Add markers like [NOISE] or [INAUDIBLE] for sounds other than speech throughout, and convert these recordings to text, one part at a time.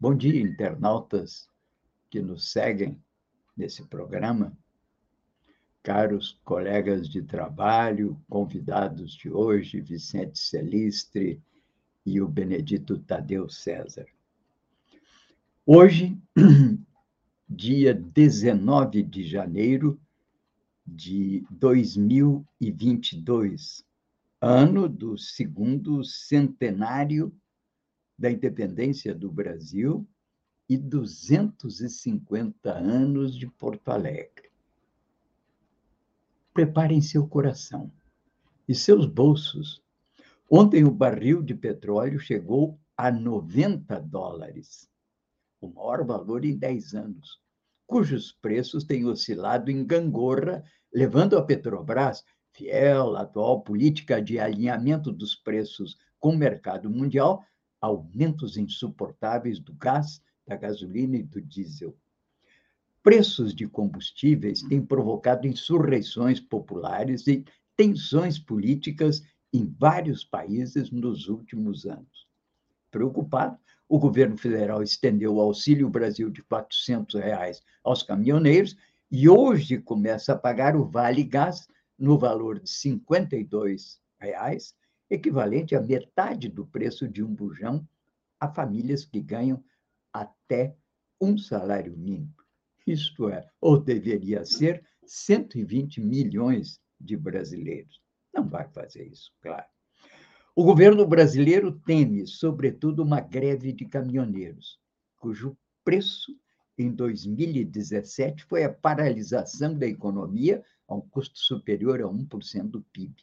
Bom dia, internautas que nos seguem nesse programa. Caros colegas de trabalho, convidados de hoje, Vicente Celistre e o Benedito Tadeu César. Hoje, [CLEARS THROAT] dia 19 de janeiro de 2022, ano do segundo centenário da independência do Brasil e 250 anos de Porto Alegre. Preparem seu coração e seus bolsos. Ontem o barril de petróleo chegou a 90 dólares, o maior valor em 10 anos, cujos preços têm oscilado em gangorra, levando a Petrobras, fiel à atual política de alinhamento dos preços com o mercado mundial, aumentos insuportáveis do gás, da gasolina e do diesel. Preços de combustíveis têm provocado insurreições populares e tensões políticas em vários países nos últimos anos. Preocupado, o governo federal estendeu o Auxílio Brasil de 400 reais aos caminhoneiros e hoje começa a pagar o Vale Gás no valor de 52 reais equivalente à metade do preço de um bujão a famílias que ganham até um salário mínimo. Isto é, ou deveria ser, 120 milhões de brasileiros. Não vai fazer isso, claro. O governo brasileiro teme, sobretudo, uma greve de caminhoneiros, cujo preço em 2017 foi a paralisação da economia a um custo superior a 1% do PIB.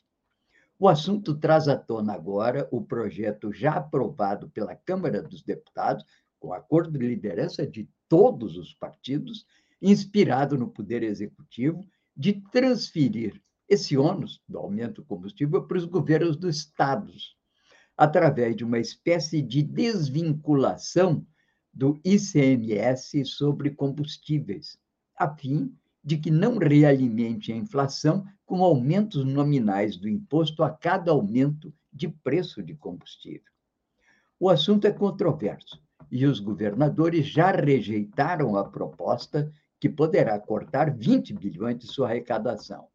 O assunto traz à tona agora o projeto já aprovado pela Câmara dos Deputados, com acordo de liderança de todos os partidos, inspirado no Poder Executivo, de transferir esse ônus do aumento do combustível para os governos dos estados, através de uma espécie de desvinculação do ICMS sobre combustíveis, a fim de que não realimente a inflação com aumentos nominais do imposto a cada aumento de preço de combustível. O assunto é controverso e os governadores já rejeitaram a proposta que poderá cortar 20 bilhões de sua arrecadação.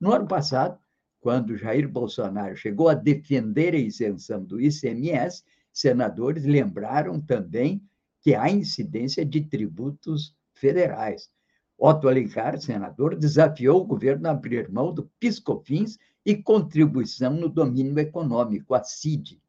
No ano passado, quando Jair Bolsonaro chegou a defender a isenção do ICMS, senadores lembraram também que há incidência de tributos federais, Otto Alencar, senador, desafiou o governo a abrir mão do PiscoFins e contribuição no domínio econômico, a CID.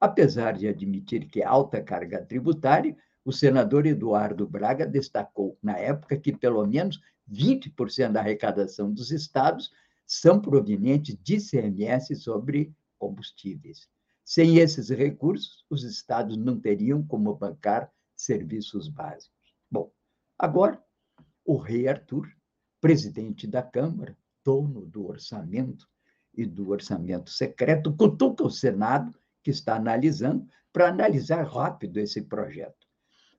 Apesar de admitir que é alta carga tributária, o senador Eduardo Braga destacou, na época, que pelo menos 20% da arrecadação dos estados são provenientes de CMS sobre combustíveis. Sem esses recursos, os estados não teriam como bancar serviços básicos. Bom, agora o rei Arthur, presidente da Câmara, dono do orçamento e do orçamento secreto, cutuca o Senado, que está analisando, para analisar rápido esse projeto.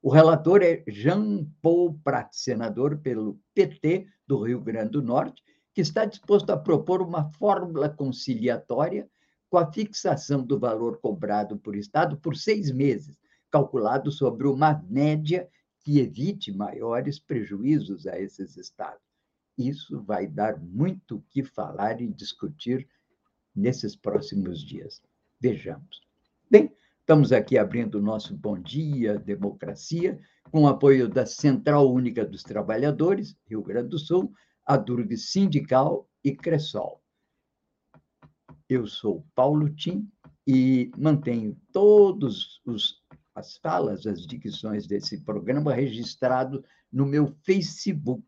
O relator é Jean Paul Prat, senador pelo PT do Rio Grande do Norte, que está disposto a propor uma fórmula conciliatória com a fixação do valor cobrado por Estado por seis meses, calculado sobre uma média que evite maiores prejuízos a esses estados. Isso vai dar muito o que falar e discutir nesses próximos dias. Vejamos. Bem, estamos aqui abrindo o nosso Bom Dia Democracia, com o apoio da Central Única dos Trabalhadores, Rio Grande do Sul, a Durg Sindical e Cressol. Eu sou Paulo Tim e mantenho todos os as falas, as dicções desse programa registrado no meu Facebook,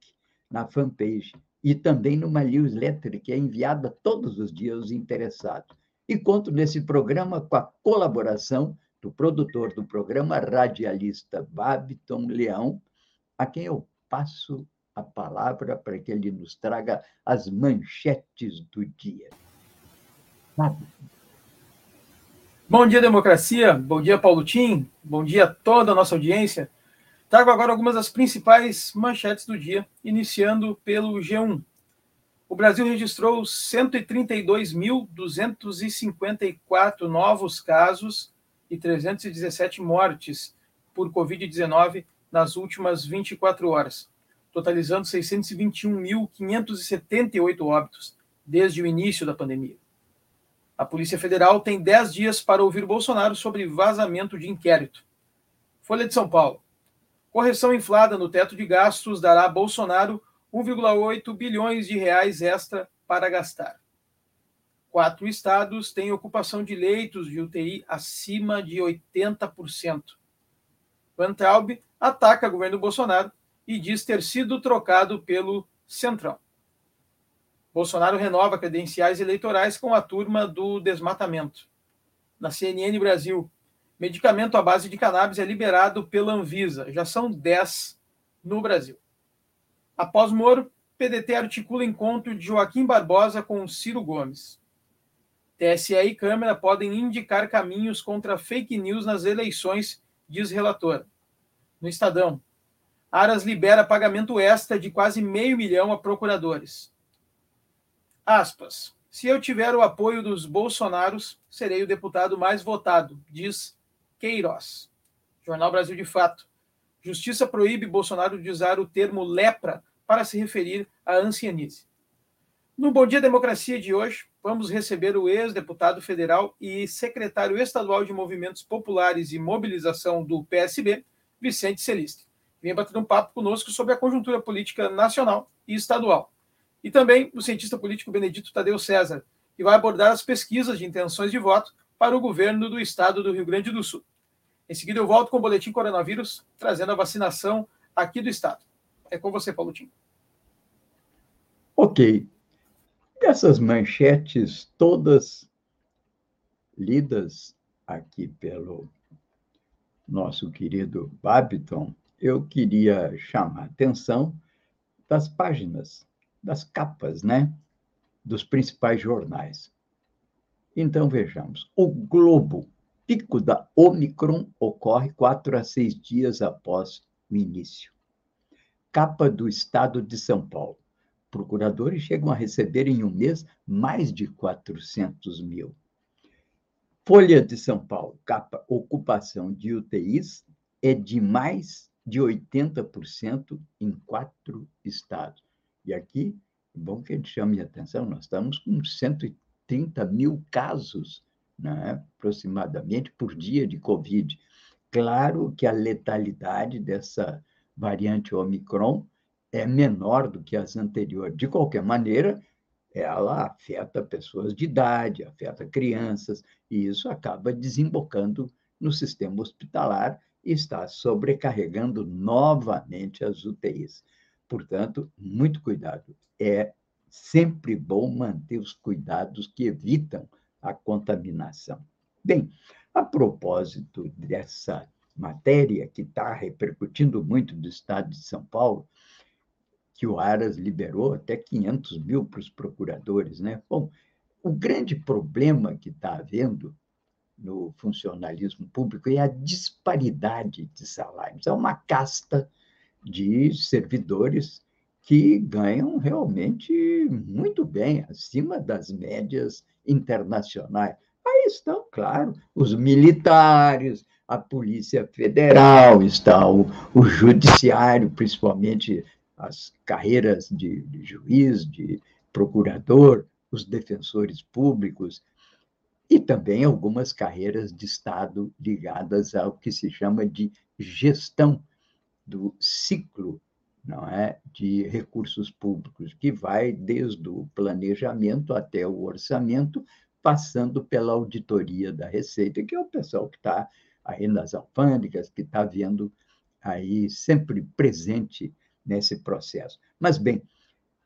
na fanpage, e também numa newsletter que é enviada todos os dias aos interessados. E conto nesse programa com a colaboração do produtor do programa radialista Babiton Leão, a quem eu passo a palavra para que ele nos traga as manchetes do dia. Bom dia, democracia. Bom dia, Paulo Tim. Bom dia a toda a nossa audiência. Trago agora algumas das principais manchetes do dia, iniciando pelo G1. O Brasil registrou 132.254 novos casos e 317 mortes por Covid-19 nas últimas 24 horas, totalizando 621.578 óbitos desde o início da pandemia. A Polícia Federal tem 10 dias para ouvir Bolsonaro sobre vazamento de inquérito. Folha de São Paulo. Correção inflada no teto de gastos dará a Bolsonaro 1,8 bilhões de reais extra para gastar. Quatro estados têm ocupação de leitos de UTI acima de 80%. Van Traub ataca governo Bolsonaro e diz ter sido trocado pelo Centrão. Bolsonaro renova credenciais eleitorais com a turma do desmatamento. Na CNN Brasil, medicamento à base de cannabis é liberado pela Anvisa. Já são 10 no Brasil. Após Moro, PDT articula encontro de Joaquim Barbosa com Ciro Gomes. TSE e Câmara podem indicar caminhos contra fake news nas eleições, diz relator. No Estadão, Aras libera pagamento extra de quase meio milhão a procuradores. Aspas. Se eu tiver o apoio dos bolsonaros, serei o deputado mais votado, diz Queiroz. Jornal Brasil de Fato. Justiça proíbe Bolsonaro de usar o termo lepra para se referir à ancianice. No Bom Dia Democracia de hoje, vamos receber o ex-deputado federal e secretário estadual de Movimentos Populares e Mobilização do PSB, Vicente Celiste. Vem bater um papo conosco sobre a conjuntura política nacional e estadual. E também o cientista político Benedito Tadeu César, que vai abordar as pesquisas de intenções de voto para o governo do estado do Rio Grande do Sul. Em seguida, eu volto com o Boletim Coronavírus, trazendo a vacinação aqui do Estado. É com você, Paulo Tim. Ok. Dessas manchetes todas lidas aqui pelo nosso querido Babiton, eu queria chamar a atenção das páginas, das capas, né? Dos principais jornais. Então, vejamos. O Globo pico da Omicron ocorre quatro a seis dias após o início. Capa do Estado de São Paulo. Procuradores chegam a receber em um mês mais de 400 mil. Folha de São Paulo, capa ocupação de UTIs é de mais de 80% em quatro estados. E aqui, é bom que gente chame a atenção, nós estamos com 130 mil casos né, aproximadamente por dia de Covid. Claro que a letalidade dessa variante Omicron é menor do que as anteriores. De qualquer maneira, ela afeta pessoas de idade, afeta crianças, e isso acaba desembocando no sistema hospitalar e está sobrecarregando novamente as UTIs. Portanto, muito cuidado. É sempre bom manter os cuidados que evitam a contaminação. Bem, a propósito dessa matéria que está repercutindo muito do estado de São Paulo, que o Aras liberou até 500 mil para os procuradores, né? Bom, o grande problema que está havendo no funcionalismo público é a disparidade de salários. É uma casta de servidores que ganham realmente muito bem, acima das médias internacionais. Aí estão, claro, os militares, a Polícia Federal, está o, o Judiciário, principalmente as carreiras de, de juiz, de procurador, os defensores públicos, e também algumas carreiras de Estado ligadas ao que se chama de gestão do ciclo não é, de recursos públicos, que vai desde o planejamento até o orçamento, passando pela auditoria da Receita, que é o pessoal que está aí nas alfândegas, que está vendo aí sempre presente nesse processo. Mas, bem,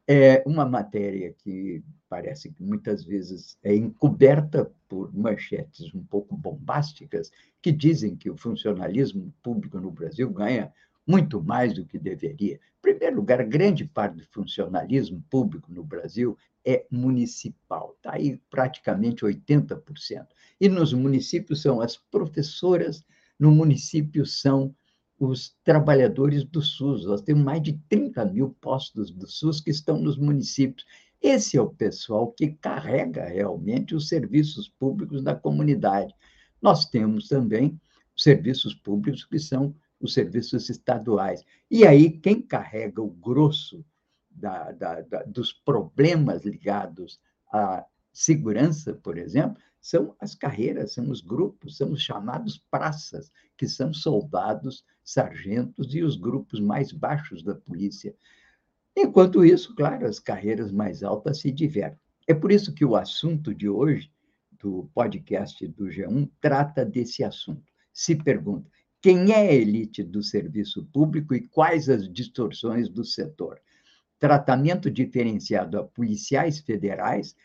é uma matéria que parece que muitas vezes é encoberta por manchetes um pouco bombásticas que dizem que o funcionalismo público no Brasil ganha muito mais do que deveria. Em primeiro lugar, grande parte do funcionalismo público no Brasil é municipal, está aí praticamente 80%. E nos municípios são as professoras, no município são os trabalhadores do SUS. Nós temos mais de 30 mil postos do SUS que estão nos municípios. Esse é o pessoal que carrega realmente os serviços públicos da comunidade. Nós temos também serviços públicos que são os serviços estaduais. E aí, quem carrega o grosso da, da, da, dos problemas ligados à segurança, por exemplo, são as carreiras, são os grupos, são os chamados praças, que são soldados, sargentos e os grupos mais baixos da polícia. Enquanto isso, claro, as carreiras mais altas se divertem. É por isso que o assunto de hoje, do podcast do G1, trata desse assunto. Se pergunta: quem é a elite do serviço público e quais as distorções do setor? Tratamento diferenciado a policiais federais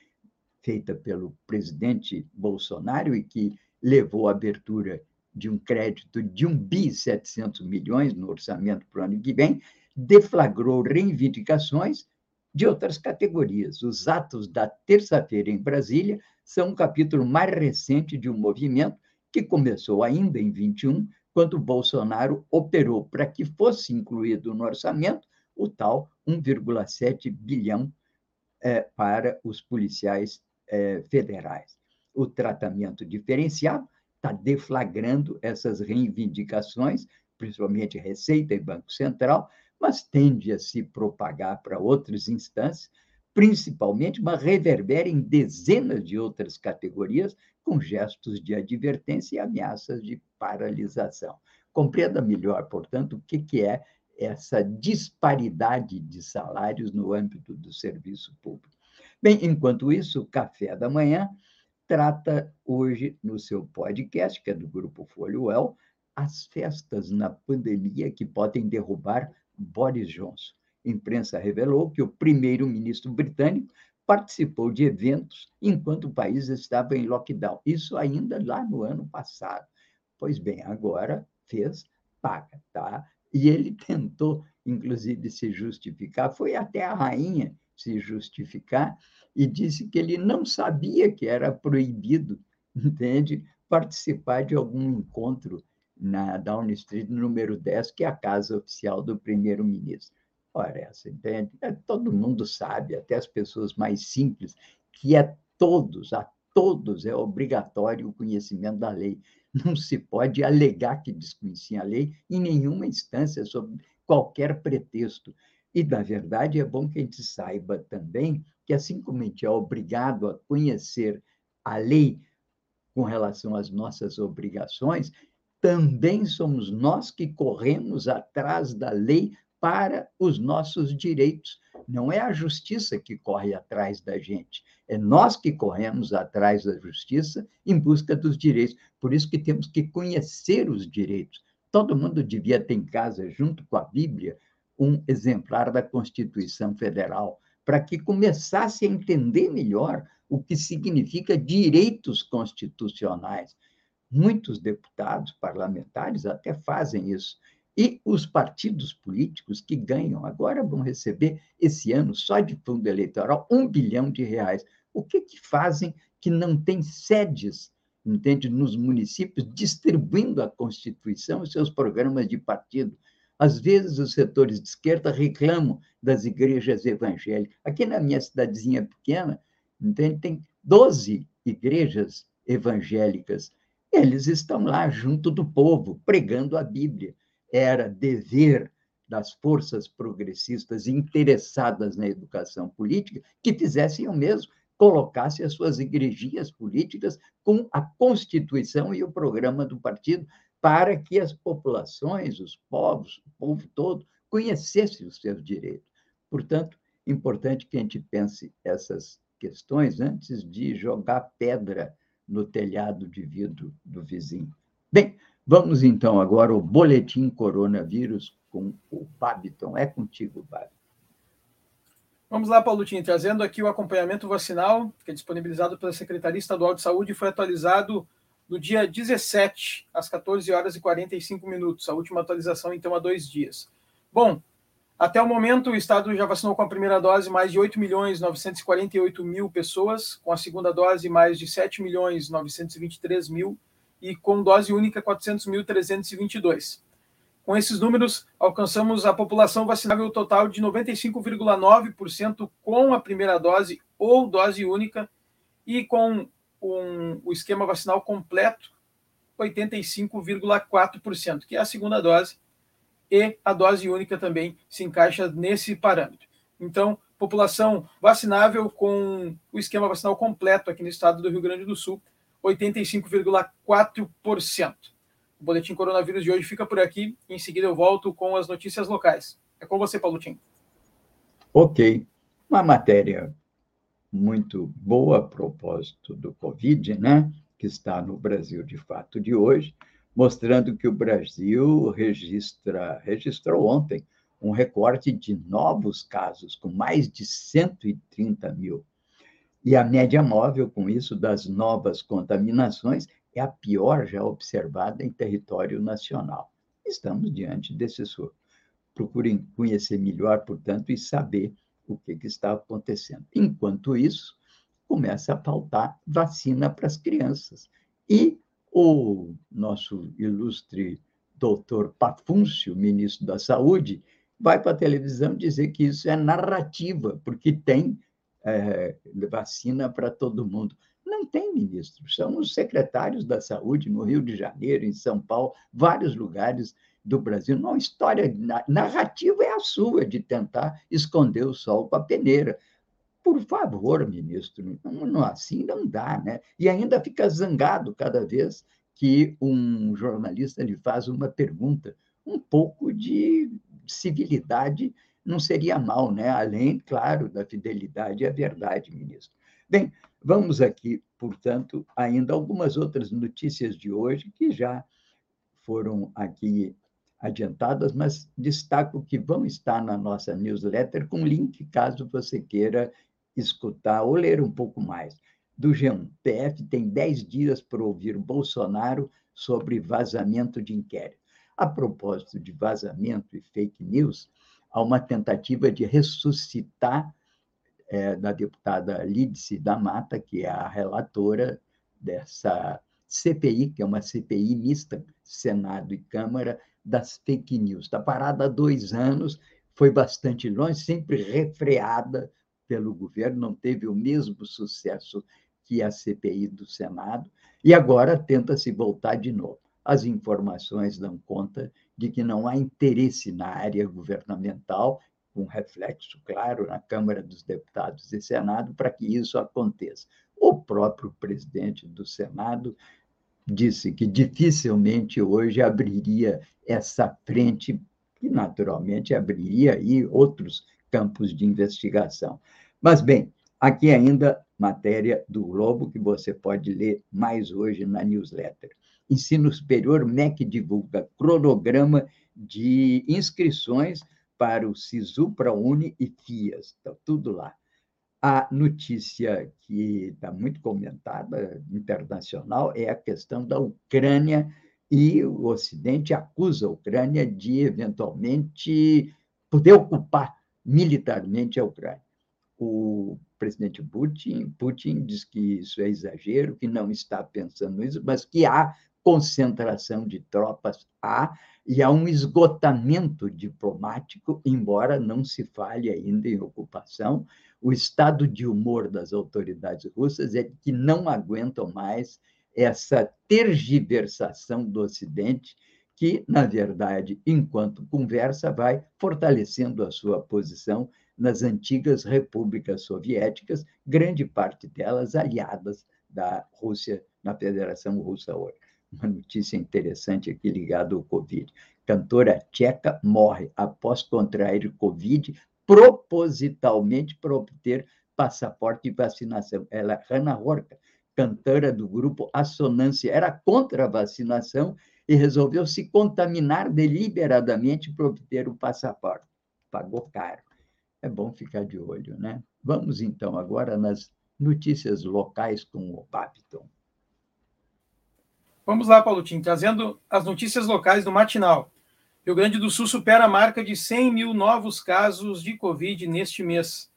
feita pelo presidente Bolsonaro e que levou à abertura de um crédito de 1 bi 700 milhões no orçamento para o ano que vem, deflagrou reivindicações de outras categorias. Os atos da terça-feira em Brasília são um capítulo mais recente de um movimento que começou ainda em 21, quando Bolsonaro operou para que fosse incluído no orçamento o tal 1,7 bilhão é, para os policiais é, federais. O tratamento diferenciado está deflagrando essas reivindicações, principalmente Receita e Banco Central, mas tende a se propagar para outras instâncias, principalmente, mas reverbera em dezenas de outras categorias, com gestos de advertência e ameaças de paralisação. Compreenda melhor, portanto, o que, que é essa disparidade de salários no âmbito do serviço público. Bem, enquanto isso, o Café da Manhã trata hoje no seu podcast, que é do Grupo Folio as festas na pandemia que podem derrubar Boris Johnson. Imprensa revelou que o primeiro-ministro britânico participou de eventos enquanto o país estava em lockdown. Isso ainda lá no ano passado. Pois bem, agora fez, paga, tá? E ele [LAUGHS] tentou, inclusive, se justificar. Foi até a rainha se justificar e disse que ele não sabia que era proibido, [LAUGHS] entende, participar de algum encontro na Downing Street número 10, que é a casa oficial do primeiro-ministro. Ora, essa, entende? É, todo mundo sabe, até as pessoas mais simples, que é todos, a todos é obrigatório o conhecimento da lei. Não se pode alegar que desconhecia a lei em nenhuma instância, sob qualquer pretexto. E, na verdade, é bom que a gente saiba também que, assim como a gente é obrigado a conhecer a lei com relação às nossas obrigações, também somos nós que corremos atrás da lei para os nossos direitos. Não é a justiça que corre atrás da gente, é nós que corremos atrás da justiça em busca dos direitos. Por isso que temos que conhecer os direitos. Todo mundo devia ter em casa, junto com a Bíblia, um exemplar da Constituição Federal, para que começasse a entender melhor o que significa direitos constitucionais. Muitos deputados parlamentares até fazem isso. E os partidos políticos que ganham agora vão receber esse ano, só de fundo eleitoral, um bilhão de reais. O que, que fazem que não tem sedes, entende, nos municípios, distribuindo a Constituição e seus programas de partido? Às vezes, os setores de esquerda reclamam das igrejas evangélicas. Aqui na minha cidadezinha pequena, entende? tem 12 igrejas evangélicas. Eles estão lá junto do povo, pregando a Bíblia. Era dever das forças progressistas interessadas na educação política que fizessem o mesmo, colocassem as suas igrejinhas políticas com a Constituição e o programa do partido para que as populações, os povos, o povo todo, conhecessem os seus direitos. Portanto, importante que a gente pense essas questões antes de jogar pedra no telhado de vidro do vizinho. Bem, vamos então agora ao boletim coronavírus com o Babiton. É contigo, Babiton. Vamos lá, Paulotinho, trazendo aqui o acompanhamento vacinal, que é disponibilizado pela Secretaria Estadual de Saúde foi atualizado no dia 17, às 14 horas e 45 minutos. A última atualização, então, há dois dias. Bom, até o momento, o Estado já vacinou com a primeira dose mais de 8 milhões 948 mil pessoas, com a segunda dose mais de 7 milhões 923 mil e com dose única 400.322. Com esses números, alcançamos a população vacinável total de 95,9% com a primeira dose ou dose única e com um, o esquema vacinal completo, 85,4%, que é a segunda dose, e a dose única também se encaixa nesse parâmetro. Então, população vacinável com o esquema vacinal completo aqui no estado do Rio Grande do Sul, 85,4%. O boletim coronavírus de hoje fica por aqui. Em seguida, eu volto com as notícias locais. É com você, Paulo Tim. Ok. Uma matéria muito boa a propósito do Covid, né? Que está no Brasil de fato de hoje, mostrando que o Brasil registra, registrou ontem um recorte de novos casos, com mais de 130 mil. E a média móvel, com isso, das novas contaminações é a pior já observada em território nacional. Estamos diante desse surto. Procurem conhecer melhor, portanto, e saber o que, que está acontecendo. Enquanto isso, começa a faltar vacina para as crianças. E o nosso ilustre doutor Pafúncio, ministro da Saúde, vai para a televisão dizer que isso é narrativa, porque tem é, vacina para todo mundo. Não tem ministro, são os secretários da saúde no Rio de Janeiro, em São Paulo, vários lugares do Brasil. Não, história narrativa é a sua de tentar esconder o sol com a peneira. Por favor, ministro, não, não, assim não dá, né? E ainda fica zangado cada vez que um jornalista lhe faz uma pergunta. Um pouco de civilidade não seria mal, né? Além, claro, da fidelidade à verdade, ministro. Bem, vamos aqui, portanto, ainda algumas outras notícias de hoje que já foram aqui adiantadas, mas destaco que vão estar na nossa newsletter com link caso você queira escutar ou ler um pouco mais. Do G1, PF tem 10 dias para ouvir Bolsonaro sobre vazamento de inquérito. A propósito de vazamento e fake news, há uma tentativa de ressuscitar é, da deputada Lídice da Mata, que é a relatora dessa CPI, que é uma CPI mista, Senado e Câmara, das fake news. Está parada há dois anos, foi bastante longe, sempre refreada pelo governo, não teve o mesmo sucesso que a CPI do Senado, e agora tenta se voltar de novo. As informações dão conta de que não há interesse na área governamental com reflexo claro na Câmara dos Deputados e Senado para que isso aconteça. O próprio presidente do Senado disse que dificilmente hoje abriria essa frente, que naturalmente abriria aí outros campos de investigação. Mas, bem, aqui ainda matéria do Globo, que você pode ler mais hoje na newsletter. Ensino Superior, MEC divulga cronograma de inscrições para o SISU, para a Uni e FIAS, está tudo lá. A notícia que está muito comentada, internacional, é a questão da Ucrânia e o Ocidente acusa a Ucrânia de, eventualmente, poder ocupar militarmente a Ucrânia. O presidente Putin, Putin diz que isso é exagero, que não está pensando nisso, mas que há concentração de tropas, há, e há um esgotamento diplomático, embora não se fale ainda em ocupação. O estado de humor das autoridades russas é que não aguentam mais essa tergiversação do Ocidente, que, na verdade, enquanto conversa, vai fortalecendo a sua posição nas antigas repúblicas soviéticas, grande parte delas aliadas da Rússia, na Federação Russa hoje uma notícia interessante aqui ligada ao Covid. Cantora tcheca morre após contrair Covid propositalmente para obter passaporte de vacinação. Ela é Horka, cantora do grupo Assonância, era contra a vacinação e resolveu se contaminar deliberadamente para obter o passaporte. Pagou caro. é bom ficar de olho, né? Vamos então agora nas notícias locais com o Babiton. Vamos lá, Paulo Tim, trazendo as notícias locais do Matinal. Rio Grande do Sul supera a marca de 100 mil novos casos de Covid neste mês.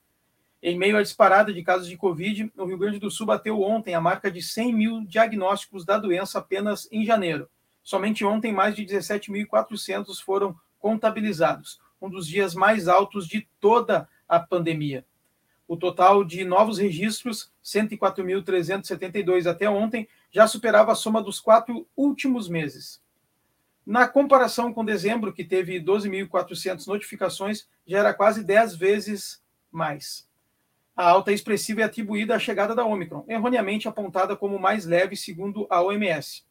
Em meio à disparada de casos de Covid, o Rio Grande do Sul bateu ontem a marca de 100 mil diagnósticos da doença apenas em janeiro. Somente ontem, mais de 17.400 foram contabilizados, um dos dias mais altos de toda a pandemia. O total de novos registros, 104.372 até ontem, já superava a soma dos quatro últimos meses. Na comparação com dezembro, que teve 12.400 notificações, já era quase 10 vezes mais. A alta expressiva é atribuída à chegada da Omicron, erroneamente apontada como mais leve, segundo a OMS.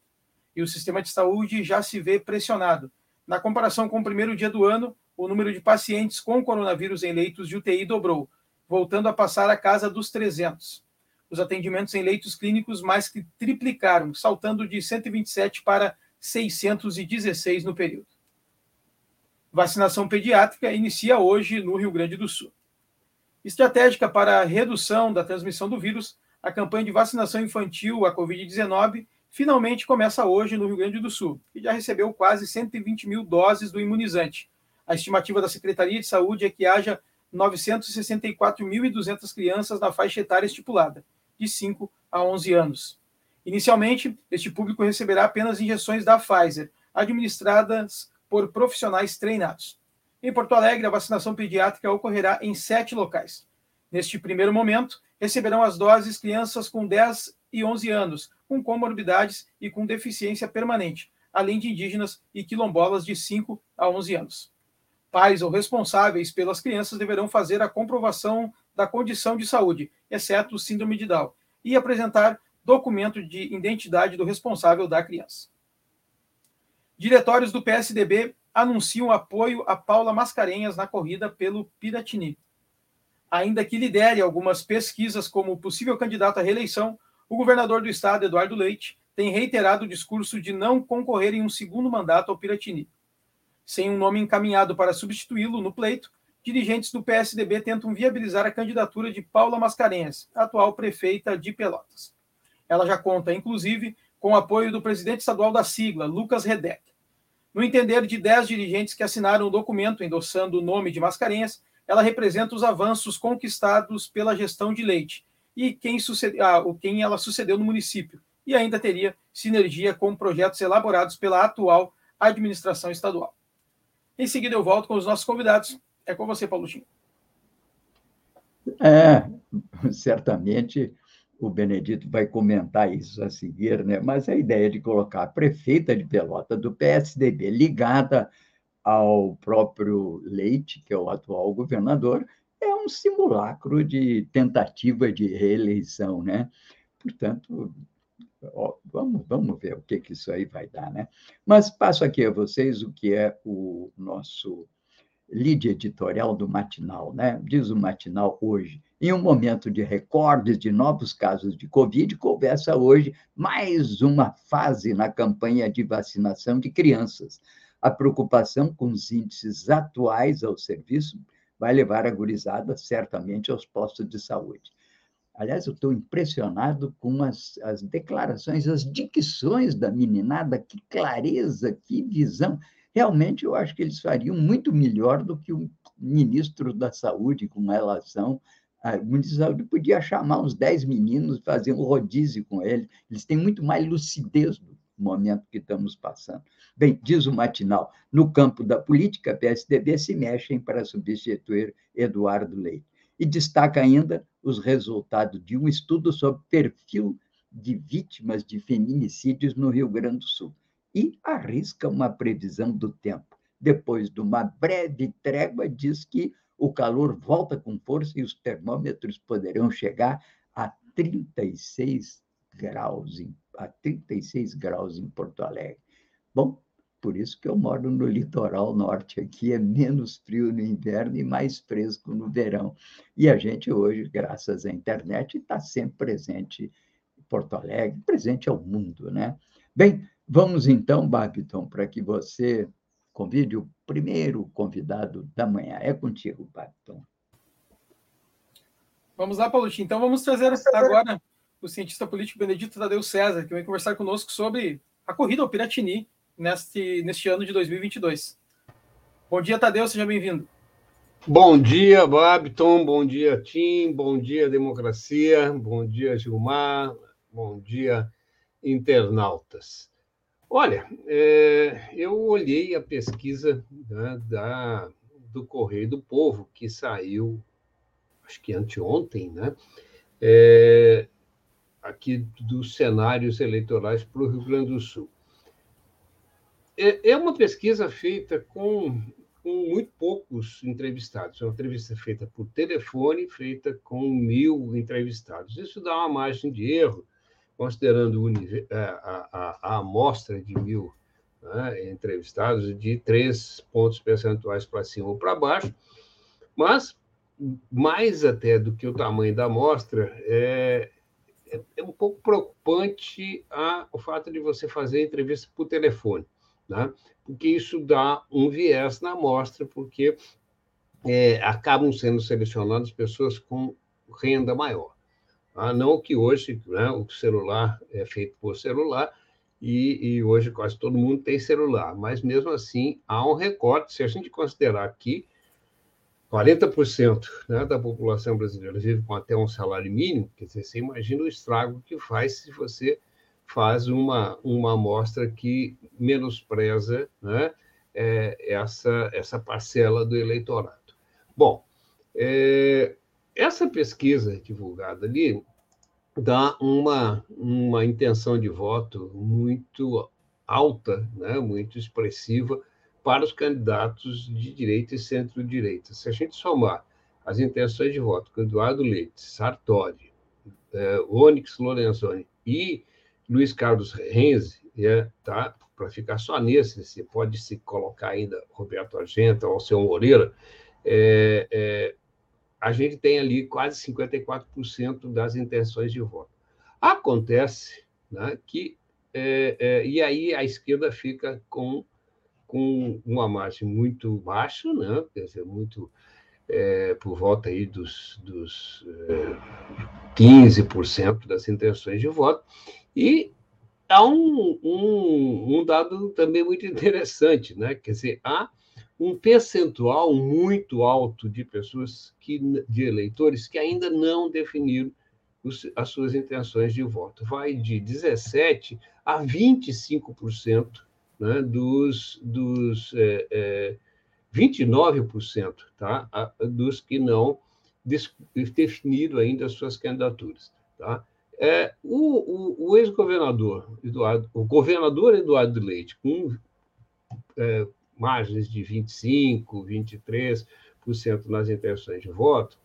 E o sistema de saúde já se vê pressionado. Na comparação com o primeiro dia do ano, o número de pacientes com coronavírus em leitos de UTI dobrou, voltando a passar a casa dos 300. Os atendimentos em leitos clínicos mais que triplicaram, saltando de 127 para 616 no período. Vacinação pediátrica inicia hoje no Rio Grande do Sul. Estratégica para a redução da transmissão do vírus, a campanha de vacinação infantil à Covid-19 finalmente começa hoje no Rio Grande do Sul, que já recebeu quase 120 mil doses do imunizante. A estimativa da Secretaria de Saúde é que haja 964.200 crianças na faixa etária estipulada, de 5 a 11 anos. Inicialmente, este público receberá apenas injeções da Pfizer, administradas por profissionais treinados. Em Porto Alegre, a vacinação pediátrica ocorrerá em sete locais. Neste primeiro momento, receberão as doses crianças com 10 e 11 anos, com comorbidades e com deficiência permanente, além de indígenas e quilombolas de 5 a 11 anos pais ou responsáveis pelas crianças deverão fazer a comprovação da condição de saúde, exceto síndrome de Down, e apresentar documento de identidade do responsável da criança. Diretórios do PSDB anunciam apoio a Paula Mascarenhas na corrida pelo Piratini. Ainda que lidere algumas pesquisas como possível candidato à reeleição, o governador do estado, Eduardo Leite, tem reiterado o discurso de não concorrer em um segundo mandato ao Piratini. Sem um nome encaminhado para substituí-lo no pleito, dirigentes do PSDB tentam viabilizar a candidatura de Paula Mascarenhas, atual prefeita de Pelotas. Ela já conta, inclusive, com o apoio do presidente estadual da sigla, Lucas Redec. No entender de dez dirigentes que assinaram o documento endossando o nome de Mascarenhas, ela representa os avanços conquistados pela gestão de Leite e quem, sucede, ah, quem ela sucedeu no município, e ainda teria sinergia com projetos elaborados pela atual administração estadual. Em seguida, eu volto com os nossos convidados. É com você, Paulo Tim. É, [LAUGHS] certamente o Benedito vai comentar isso a seguir, né? mas a ideia de colocar a prefeita de Pelota do PSDB ligada ao próprio Leite, que é o atual governador, é um simulacro de tentativa de reeleição, né? Portanto, ó, vamos, vamos ver o que, que isso aí vai dar, né? Mas passo aqui a vocês o que é o nosso lead editorial do Matinal, né? Diz o Matinal hoje. Em um momento de recordes de novos casos de Covid, começa hoje mais uma fase na campanha de vacinação de crianças. A preocupação com os índices atuais ao serviço vai levar a gurizada certamente aos postos de saúde. Aliás, eu estou impressionado com as, as declarações, as dicções da meninada, que clareza, que visão. Realmente, eu acho que eles fariam muito melhor do que o ministro da Saúde com relação a, o ministro da Saúde podia chamar uns 10 meninos, fazer um rodízio com ele. Eles têm muito mais lucidez do momento que estamos passando. Bem, diz o matinal, no campo da política, PSDB se mexem para substituir Eduardo Leite e destaca ainda os resultados de um estudo sobre perfil de vítimas de feminicídios no Rio Grande do Sul e arrisca uma previsão do tempo. Depois de uma breve trégua, diz que o calor volta com força e os termômetros poderão chegar a 36 graus, a 36 graus em Porto Alegre. Bom, por isso que eu moro no litoral norte. Aqui é menos frio no inverno e mais fresco no verão. E a gente hoje, graças à internet, está sempre presente em Porto Alegre, presente ao mundo, né? Bem, vamos então, Babiton, para que você convide o primeiro convidado da manhã. É contigo, Babiton. Vamos lá, Paulotinho. Então vamos trazer agora o cientista político Benedito Tadeu César, que vai conversar conosco sobre a corrida ao Piratini neste, neste ano de 2022. Bom dia, Tadeu, seja bem-vindo. Bom dia, Babton, bom dia, Tim, bom dia, democracia, bom dia, Gilmar, bom dia, internautas. Olha, é, eu olhei a pesquisa né, da, do Correio do Povo, que saiu, acho que anteontem, né? É, aqui dos cenários eleitorais para o Rio Grande do Sul. É, é uma pesquisa feita com, com muito poucos entrevistados. É uma entrevista feita por telefone, feita com mil entrevistados. Isso dá uma margem de erro considerando a, a, a amostra de mil né, entrevistados, de três pontos percentuais para cima ou para baixo, mas mais até do que o tamanho da amostra, é, é, é um pouco preocupante a, o fato de você fazer entrevista por telefone, né? porque isso dá um viés na amostra, porque é, acabam sendo selecionadas pessoas com renda maior. Ah, não que hoje né, o celular é feito por celular e, e, hoje quase todo mundo tem celular, mas mesmo assim há um recorte. Se a gente considerar que 40% né, da população brasileira vive com até um salário mínimo, quer dizer, você imagina o estrago que faz se você faz uma, uma amostra que menospreza né, é, essa, essa parcela do eleitorado. Bom, é, essa pesquisa divulgada ali dá uma, uma intenção de voto muito alta, né, muito expressiva para os candidatos de direita e centro-direita. Se a gente somar as intenções de voto com Eduardo Leite, Sartori, eh, Onyx Lorenzoni e Luiz Carlos Renzi, é, tá? para ficar só nesse, você pode se colocar ainda Roberto Argenta ou seu Moreira, é, é, a gente tem ali quase 54% das intenções de voto. Acontece né, que, é, é, e aí a esquerda fica com, com uma margem muito baixa, né, quer dizer, muito é, por volta aí dos, dos é, 15% das intenções de voto, e há um, um, um dado também muito interessante, né, quer dizer, há um percentual muito alto de pessoas que, de eleitores que ainda não definiram os, as suas intenções de voto. Vai de 17 a 25% né, dos, dos é, é, 29% tá, dos que não definiram ainda as suas candidaturas. Tá? É, o, o, o ex-governador Eduardo, o governador Eduardo Leite, com é, margens de 25%, 23% nas intenções de voto,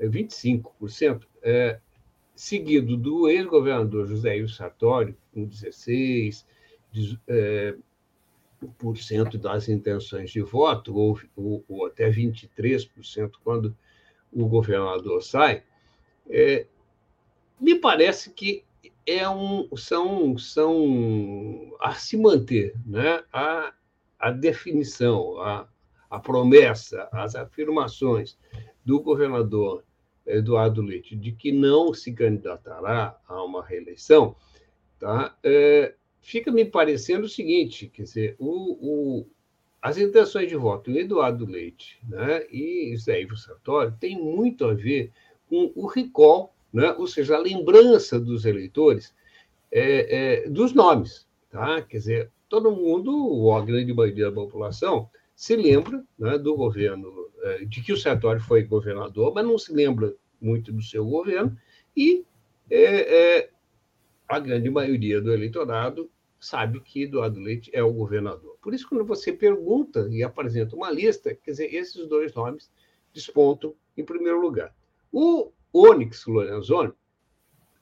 25%, é, é, seguido do ex-governador José Ilso Sartori, com 16%, é, por cento das intenções de voto, ou, ou, ou, até 23% quando o governador sai, é, me parece que é um, são, são a se manter né, a a definição, a, a promessa, as afirmações do governador Eduardo Leite de que não se candidatará a uma reeleição, tá? É, fica me parecendo o seguinte, quer dizer, o, o, as intenções de voto do Eduardo Leite né, e Zé Ivo Sartori têm muito a ver com o recall, né, ou seja, a lembrança dos eleitores é, é, dos nomes. Tá? Quer dizer, todo mundo, ou a grande maioria da população, se lembra né, do governo, é, de que o Sartori foi governador, mas não se lembra muito do seu governo, e é, é, a grande maioria do eleitorado sabe que Eduardo Leite é o governador. Por isso, quando você pergunta e apresenta uma lista, quer dizer, esses dois nomes despontam em primeiro lugar. O Onyx Lorenzoni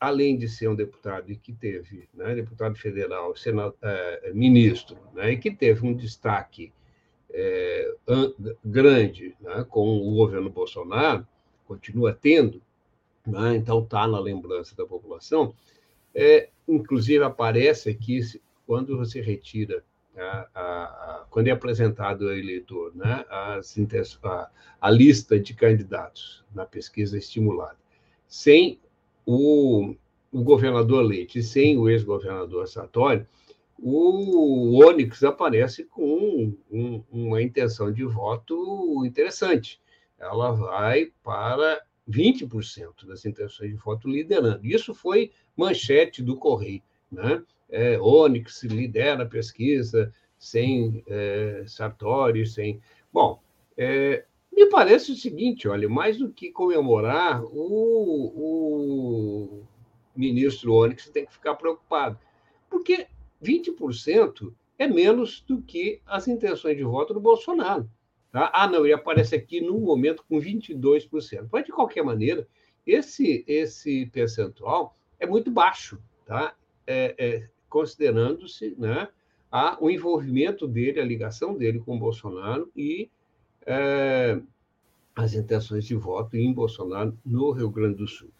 além de ser um deputado e que teve, né, deputado federal, senado, é, ministro, né, e que teve um destaque é, grande né, com o governo Bolsonaro, continua tendo, né, então está na lembrança da população, é, inclusive aparece aqui quando você retira a, a, a, quando é apresentado ao eleitor né, as, a, a lista de candidatos na pesquisa estimulada sem o, o governador Leite e sem o ex-governador Sartori, o Onyx aparece com um, uma intenção de voto interessante. Ela vai para 20% das intenções de voto liderando. Isso foi manchete do Correio. Né? É, Onyx lidera a pesquisa sem é, Sartori, sem. Bom, é, me parece o seguinte: olha, mais do que comemorar, o, o ministro Onyx tem que ficar preocupado. Porque 20% é menos do que as intenções de voto do Bolsonaro. Tá? Ah, não, ele aparece aqui no momento com 22%. Mas, de qualquer maneira, esse, esse percentual é muito baixo, tá? É, é, considerando-se né, a, o envolvimento dele, a ligação dele com o Bolsonaro e é, as intenções de voto em Bolsonaro no Rio Grande do Sul.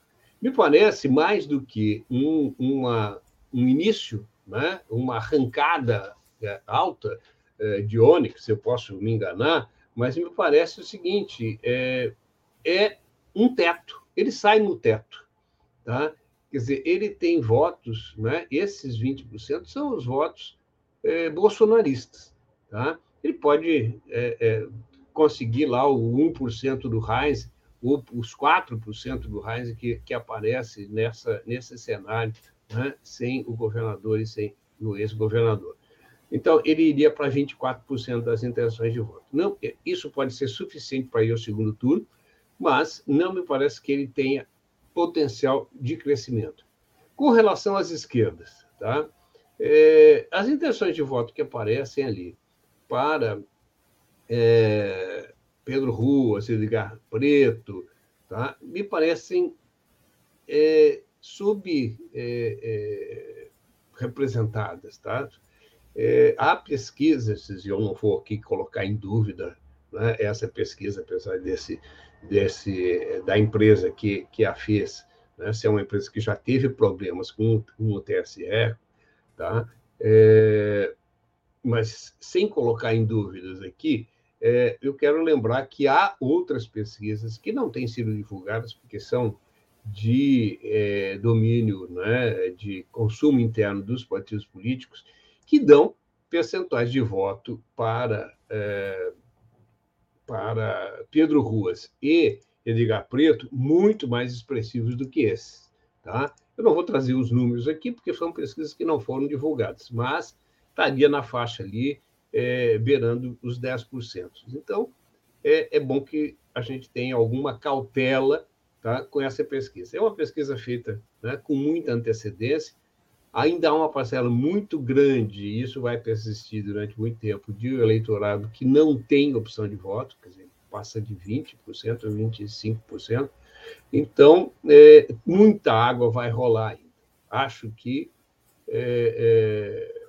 Me parece mais do que um, uma, um início né, uma arrancada é, alta é, de Onix, eu posso me enganar, mas me parece o seguinte: é, é um teto, ele sai no teto. Tá? Quer dizer, ele tem votos, né? esses 20% são os votos é, bolsonaristas. Tá? Ele pode é, é, conseguir lá o 1% do Heinz, os 4% do Heinz que, que aparece nessa, nesse cenário né, sem o governador e sem o ex-governador. Então, ele iria para 24% das intenções de voto. Não, isso pode ser suficiente para ir ao segundo turno, mas não me parece que ele tenha potencial de crescimento. Com relação às esquerdas, tá? É, as intenções de voto que aparecem ali para é, Pedro Ruas, Edgar Preto, tá? me parecem é, subrepresentadas. É, é, tá? É, há pesquisas, se eu não for aqui colocar em dúvida né, essa pesquisa, apesar desse, desse, da empresa que, que a fez, né, se é uma empresa que já teve problemas com, com o TSE, tá? É, mas sem colocar em dúvidas aqui, é, eu quero lembrar que há outras pesquisas que não têm sido divulgadas, porque são de é, domínio, né, de consumo interno dos partidos políticos, que dão percentuais de voto para, é, para Pedro Ruas e Edgar Preto muito mais expressivos do que esses. Tá? Eu não vou trazer os números aqui, porque são pesquisas que não foram divulgadas, mas estaria na faixa ali, é, beirando os 10%. Então, é, é bom que a gente tenha alguma cautela tá, com essa pesquisa. É uma pesquisa feita né, com muita antecedência, ainda há uma parcela muito grande, e isso vai persistir durante muito tempo, de eleitorado que não tem opção de voto, quer dizer, passa de 20% a 25%. Então, é, muita água vai rolar ainda. Acho que é, é,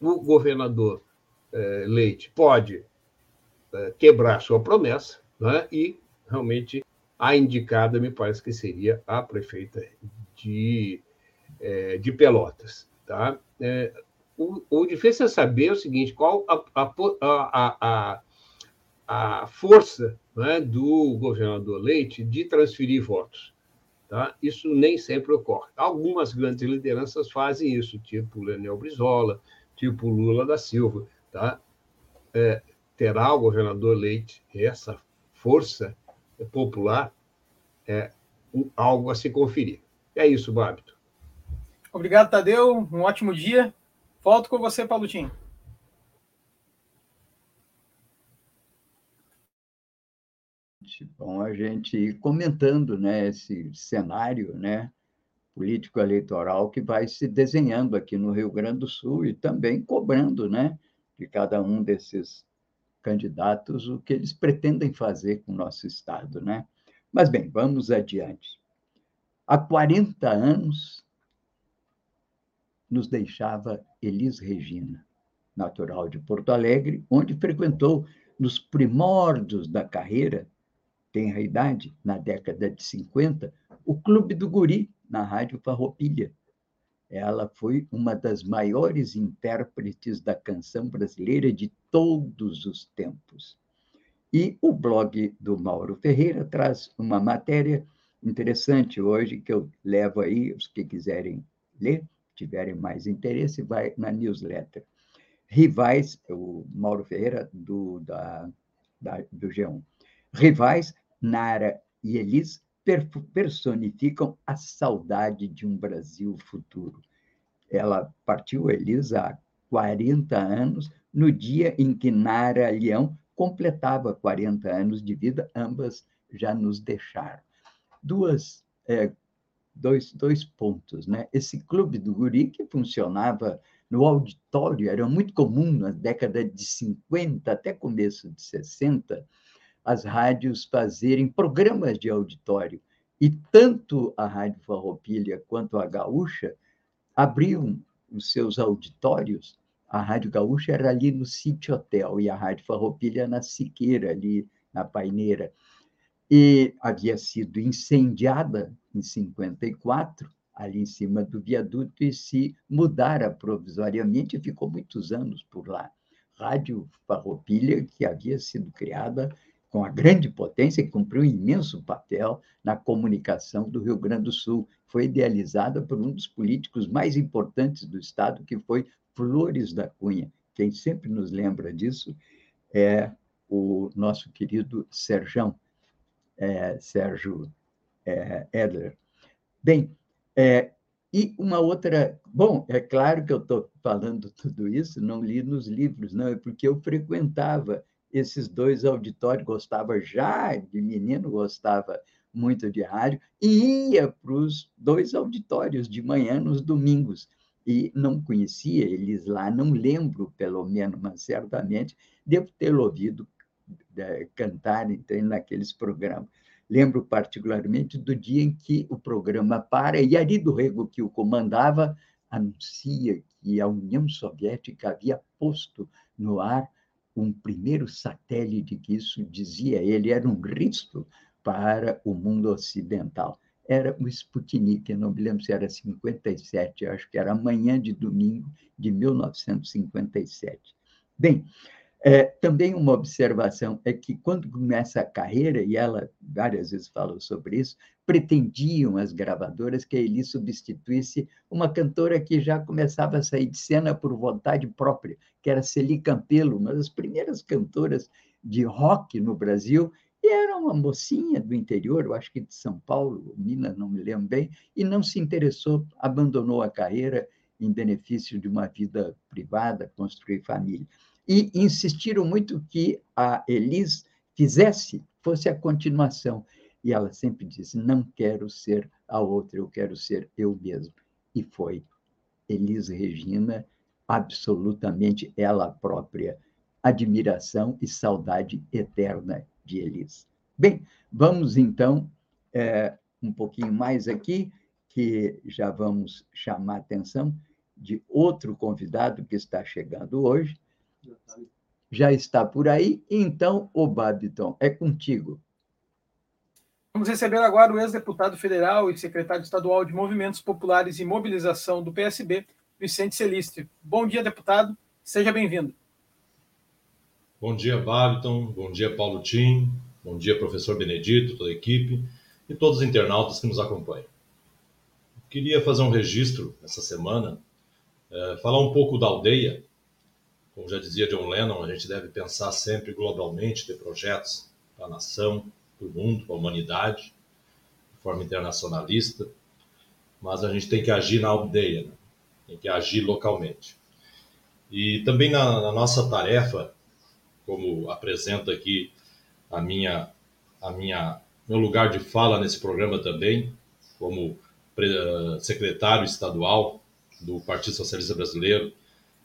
o governador é, Leite pode é, quebrar sua promessa né, e realmente a indicada me parece que seria a prefeita de, é, de Pelotas. Tá? O, o, difícil é saber o seguinte: qual a, a, a, a força né, do governador Leite de transferir votos. Tá? Isso nem sempre ocorre. Algumas grandes lideranças fazem isso, tipo Leonel Brizola, tipo Lula da Silva. Tá? É, terá o governador Leite essa força popular é algo a se conferir. É isso, Bábito. Obrigado, Tadeu. Um ótimo dia. Volto com você, Paulutinho. Bom, a gente ir comentando né, esse cenário né, político-eleitoral que vai se desenhando aqui no Rio Grande do Sul e também cobrando né, de cada um desses candidatos o que eles pretendem fazer com o nosso Estado. Né? Mas, bem, vamos adiante. Há 40 anos, nos deixava Elis Regina, natural de Porto Alegre, onde frequentou nos primórdios da carreira, tem a idade, na década de 50, o Clube do Guri, na Rádio Farroupilha. Ela foi uma das maiores intérpretes da canção brasileira de todos os tempos. E o blog do Mauro Ferreira traz uma matéria interessante hoje que eu levo aí, os que quiserem ler, tiverem mais interesse, vai na newsletter. Rivais, o Mauro Ferreira, do, da, da, do G1. Rivais, Nara e Elis personificam a saudade de um Brasil futuro. Ela partiu, Elis, há 40 anos, no dia em que Nara Leão completava 40 anos de vida, ambas já nos deixaram. Duas, é, dois, dois pontos. Né? Esse clube do guri, que funcionava no auditório, era muito comum na década de 50 até começo de 60, as rádios fazerem programas de auditório. E tanto a Rádio Farroupilha quanto a Gaúcha abriam os seus auditórios a Rádio Gaúcha era ali no City Hotel e a Rádio Farroupilha na Siqueira, ali na Paineira. E havia sido incendiada em 54, ali em cima do viaduto, e se mudara provisoriamente ficou muitos anos por lá. Rádio Farroupilha, que havia sido criada com a grande potência e cumpriu um imenso papel na comunicação do Rio Grande do Sul. Foi idealizada por um dos políticos mais importantes do Estado, que foi Flores da Cunha. Quem sempre nos lembra disso é o nosso querido Serjão, é, Sérgio é, Edler. Bem, é, e uma outra. Bom, é claro que eu estou falando tudo isso, não li nos livros, não, é porque eu frequentava esses dois auditórios, gostava já de menino, gostava muito de rádio, e ia para os dois auditórios de manhã nos domingos e não conhecia eles lá, não lembro, pelo menos, mas certamente devo ter ouvido é, cantar então, naqueles programas. Lembro particularmente do dia em que o programa para, e Ari do Rego, que o comandava, anuncia que a União Soviética havia posto no ar um primeiro satélite, que isso dizia ele, era um risco para o mundo ocidental era o Sputnik, eu não me lembro se era 57, acho que era amanhã de domingo de 1957. Bem, é, também uma observação é que quando começa a carreira, e ela várias vezes falou sobre isso, pretendiam as gravadoras que a Eli substituísse uma cantora que já começava a sair de cena por vontade própria, que era Celi Campelo, uma das primeiras cantoras de rock no Brasil, e era uma mocinha do interior, eu acho que de São Paulo, Minas, não me lembro bem, e não se interessou, abandonou a carreira em benefício de uma vida privada, construir família. E insistiram muito que a Elis fizesse, fosse a continuação. E ela sempre disse: não quero ser a outra, eu quero ser eu mesma. E foi Elis Regina, absolutamente ela própria. Admiração e saudade eterna de Elis. Bem, vamos então é, um pouquinho mais aqui, que já vamos chamar a atenção de outro convidado que está chegando hoje. Já está por aí, então, o Babiton, é contigo. Vamos receber agora o ex-deputado federal e secretário estadual de Movimentos Populares e Mobilização do PSB, Vicente Celiste. Bom dia, deputado. Seja bem-vindo. Bom dia, Babiton. Bom dia, Paulo Tim. Bom dia, professor Benedito, toda a equipe e todos os internautas que nos acompanham. Queria fazer um registro essa semana, é, falar um pouco da aldeia. Como já dizia John Lennon, a gente deve pensar sempre globalmente, ter projetos para a nação, para o mundo, para a humanidade, de forma internacionalista, mas a gente tem que agir na aldeia, né? tem que agir localmente. E também na, na nossa tarefa como apresenta aqui a minha, a minha, meu lugar de fala nesse programa também, como secretário estadual do Partido Socialista Brasileiro,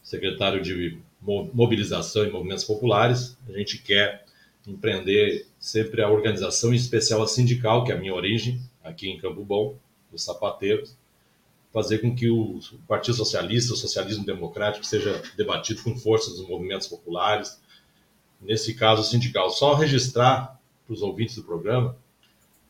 secretário de mobilização e movimentos populares. A gente quer empreender sempre a organização, em especial a sindical, que é a minha origem, aqui em Campo Bom, dos sapateiros, fazer com que o Partido Socialista, o socialismo democrático, seja debatido com força dos movimentos populares, nesse caso sindical. Só registrar para os ouvintes do programa,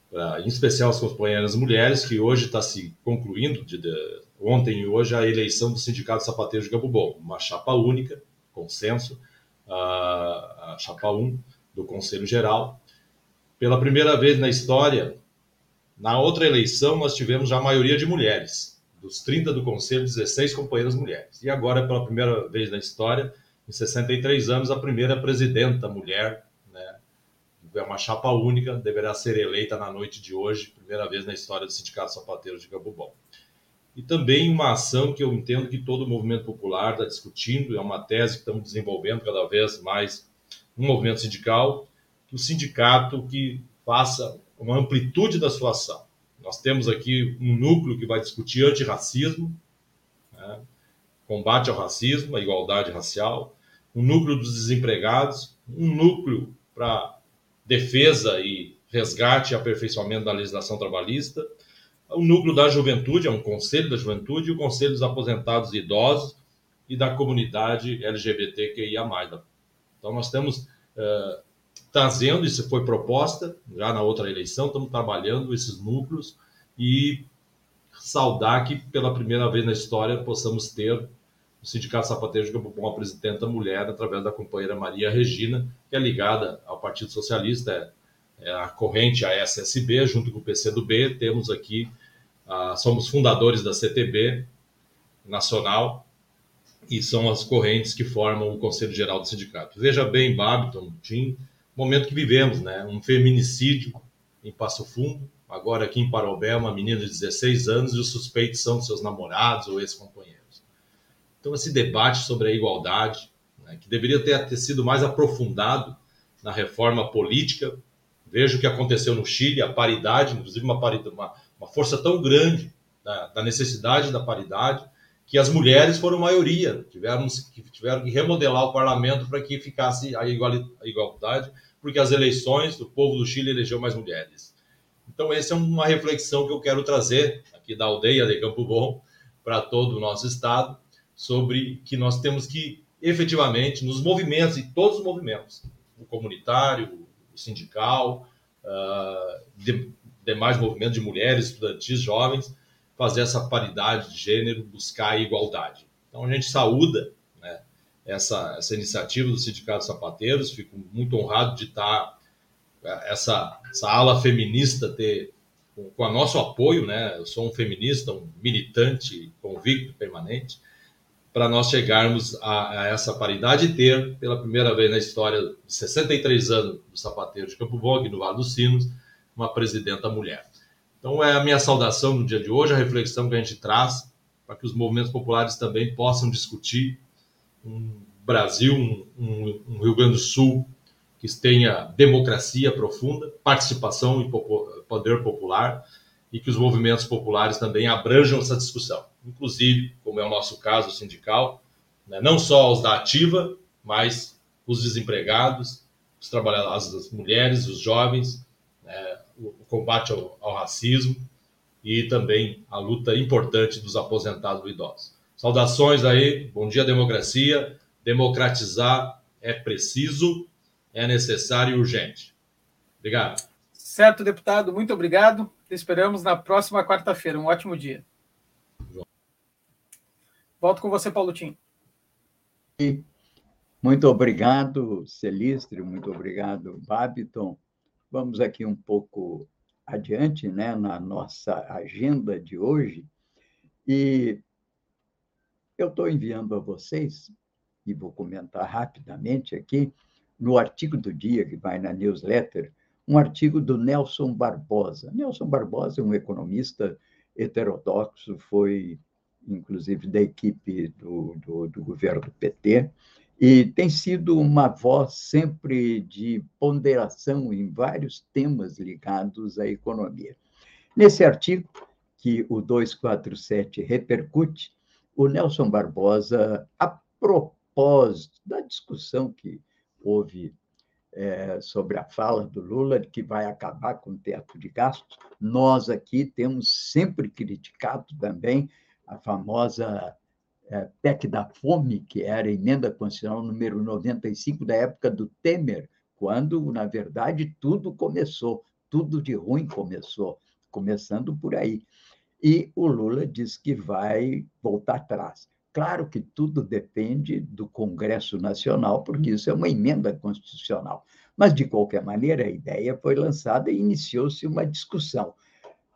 pra, em especial as companheiras mulheres, que hoje está se concluindo, de, de, ontem e hoje, a eleição do Sindicato Sapateiro de Gabubom, uma chapa única, consenso, a, a chapa 1 do Conselho Geral. Pela primeira vez na história, Na outra eleição, nós tivemos já a maioria de mulheres. Dos 30 do Conselho, 16 companheiras mulheres. E agora, pela primeira vez na história, em 63 anos, a primeira presidenta mulher, né? É uma chapa única, deverá ser eleita na noite de hoje, primeira vez na história do Sindicato Sapateiro de Bom. E também uma ação que eu entendo que todo o movimento popular está discutindo, é uma tese que estamos desenvolvendo cada vez mais no movimento sindical, que o sindicato que faça uma amplitude da sua ação. Nós temos aqui um núcleo que vai discutir antirracismo, né? combate ao racismo, a igualdade racial, um núcleo dos desempregados, um núcleo para defesa e resgate e aperfeiçoamento da legislação trabalhista, um núcleo da juventude, é um conselho da juventude, e o conselho dos aposentados e idosos e da comunidade LGBTQIA+. Então, nós estamos uh, trazendo, isso foi proposta já na outra eleição, estamos trabalhando esses núcleos e saudar que pela primeira vez na história possamos ter o Sindicato Sapateiro de Campo Bom, a presidenta mulher, através da companheira Maria Regina, que é ligada ao Partido Socialista, é, é a corrente, a SSB, junto com o PCdoB, temos aqui, ah, somos fundadores da CTB Nacional, e são as correntes que formam o Conselho Geral do Sindicato. Veja bem, Babiton, Tim, momento que vivemos, né? Um feminicídio em Passo Fundo, agora aqui em Parobé, uma menina de 16 anos e os suspeitos são seus namorados ou ex-companheiros. Então, esse debate sobre a igualdade, né, que deveria ter, ter sido mais aprofundado na reforma política, veja o que aconteceu no Chile, a paridade, inclusive uma, paridade, uma, uma força tão grande da, da necessidade da paridade, que as mulheres foram maioria, tiveram que, tiveram que remodelar o parlamento para que ficasse a, igualdade, porque as eleições, o povo do Chile elegeu mais mulheres. Então, essa é uma reflexão que eu quero trazer aqui da aldeia de Campo Bom para todo o nosso estado, sobre que nós temos que, efetivamente, nos movimentos, e todos os movimentos, o comunitário, o sindical, uh, de, demais movimentos de mulheres, estudantis, jovens, fazer essa paridade de gênero, buscar a igualdade. Então a gente saúda né, essa, essa iniciativa do Sindicato Sapateiros, fico muito honrado de estar é, essa, essa ala feminista ter com, com o nosso apoio, né? Eu sou um feminista, um militante convicto permanente, para nós chegarmos a, a, essa paridade e ter, pela primeira vez na história de 63 anos do sapateiro de Campo Bom, aqui no Vale dos Sinos, uma presidenta mulher. Então, é a minha saudação no dia de hoje, a reflexão que a gente traz para que os movimentos populares também possam discutir um Brasil, um, um, Rio Grande do Sul que tenha democracia profunda, participação e poder popular e que os movimentos populares também abranjam essa discussão, inclusive, como é o nosso caso sindical, né, não só os da ativa, mas os desempregados, os trabalhadores, as mulheres, os jovens, o combate ao, ao, racismo e também a luta importante dos aposentados e idosos. Saudações aí, bom dia democracia. Democratizar é preciso, é necessário e urgente. Obrigado. Certo, deputado, muito obrigado. Te esperamos na próxima quarta-feira. Um ótimo dia. Volto com você, Paulo Tim. Muito obrigado, Celistre, muito obrigado, Babiton. Vamos aqui um pouco adiante né, na nossa agenda de hoje. E eu estou enviando a vocês, e vou comentar rapidamente aqui, no artigo do dia que vai na newsletter, um artigo do Nelson Barbosa. Nelson Barbosa é um economista heterodoxo, foi inclusive da equipe do, do, do governo do PT, e tem sido uma voz sempre de ponderação em vários temas ligados à economia. Nesse artigo, que o 247 repercute, o Nelson Barbosa, a propósito da discussão que houve é, sobre a fala do Lula, que vai acabar com o teto de gastos, nós aqui temos sempre criticado também a famosa é, PEC da Fome, que era a emenda constitucional número 95 da época do Temer, quando, na verdade, tudo começou, tudo de ruim começou, começando por aí. E o Lula diz que vai voltar atrás. Claro que tudo depende do Congresso Nacional, porque isso é uma emenda constitucional. Mas, de qualquer maneira, a ideia foi lançada e iniciou-se uma discussão.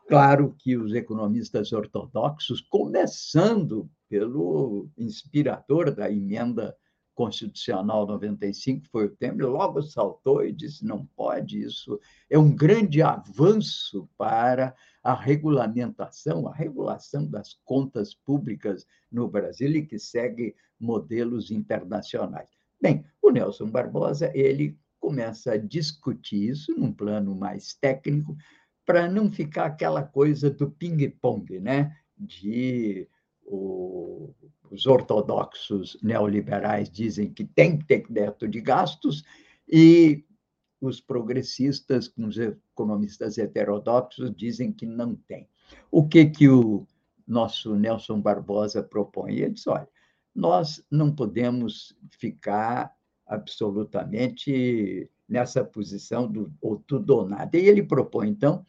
Claro que os economistas ortodoxos, começando pelo inspirador da emenda constitucional 95, foi o Temer, logo saltou e disse: não pode, isso é um grande avanço para a regulamentação, a regulação das contas públicas no Brasil e que segue modelos internacionais. Bem, o Nelson Barbosa, ele começa a discutir isso num plano mais técnico, para não ficar aquela coisa do ping-pong, né? de o, os ortodoxos neoliberais dizem que tem que ter teto de gastos e os progressistas, os economistas heterodoxos, dizem que não tem. O que, que o nosso Nelson Barbosa propõe? Ele diz: olha, nós não podemos ficar absolutamente nessa posição do ou tudo ou nada. E ele propõe, então,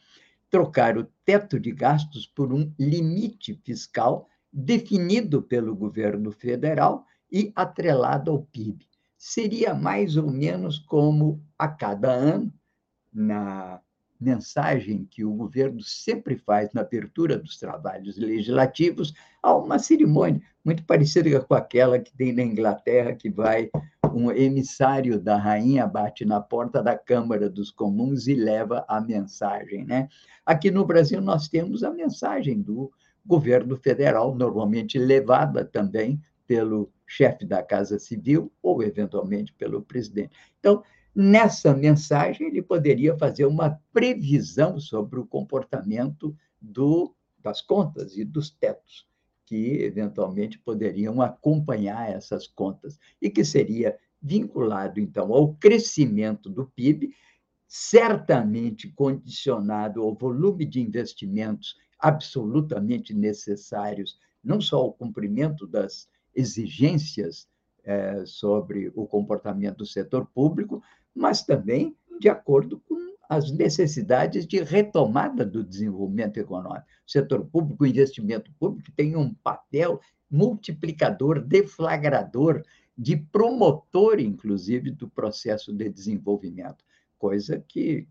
trocar o teto de gastos por um limite fiscal definido pelo governo federal e atrelado ao PIB. Seria mais ou menos como a cada ano, na mensagem que o governo sempre faz na abertura dos trabalhos legislativos, há uma cerimônia muito parecida com aquela que tem na Inglaterra, que vai um emissário da rainha bate na porta da Câmara dos Comuns e leva a mensagem, né? Aqui no Brasil nós temos a mensagem do governo federal, normalmente levada também pelo chefe da Casa Civil ou, eventualmente, pelo presidente. Então, nessa mensagem, ele poderia fazer uma previsão sobre o comportamento do, das contas e dos tetos, que, eventualmente, poderiam acompanhar essas contas, e que seria vinculado, então, ao crescimento do PIB, certamente condicionado ao volume de investimentos absolutamente necessários, não só ao cumprimento das exigências é, sobre o comportamento do setor público, mas também de acordo com as necessidades de retomada do desenvolvimento econômico. O setor público, o investimento público tem um papel multiplicador, deflagrador, de promotor, inclusive, do processo de desenvolvimento, coisa que,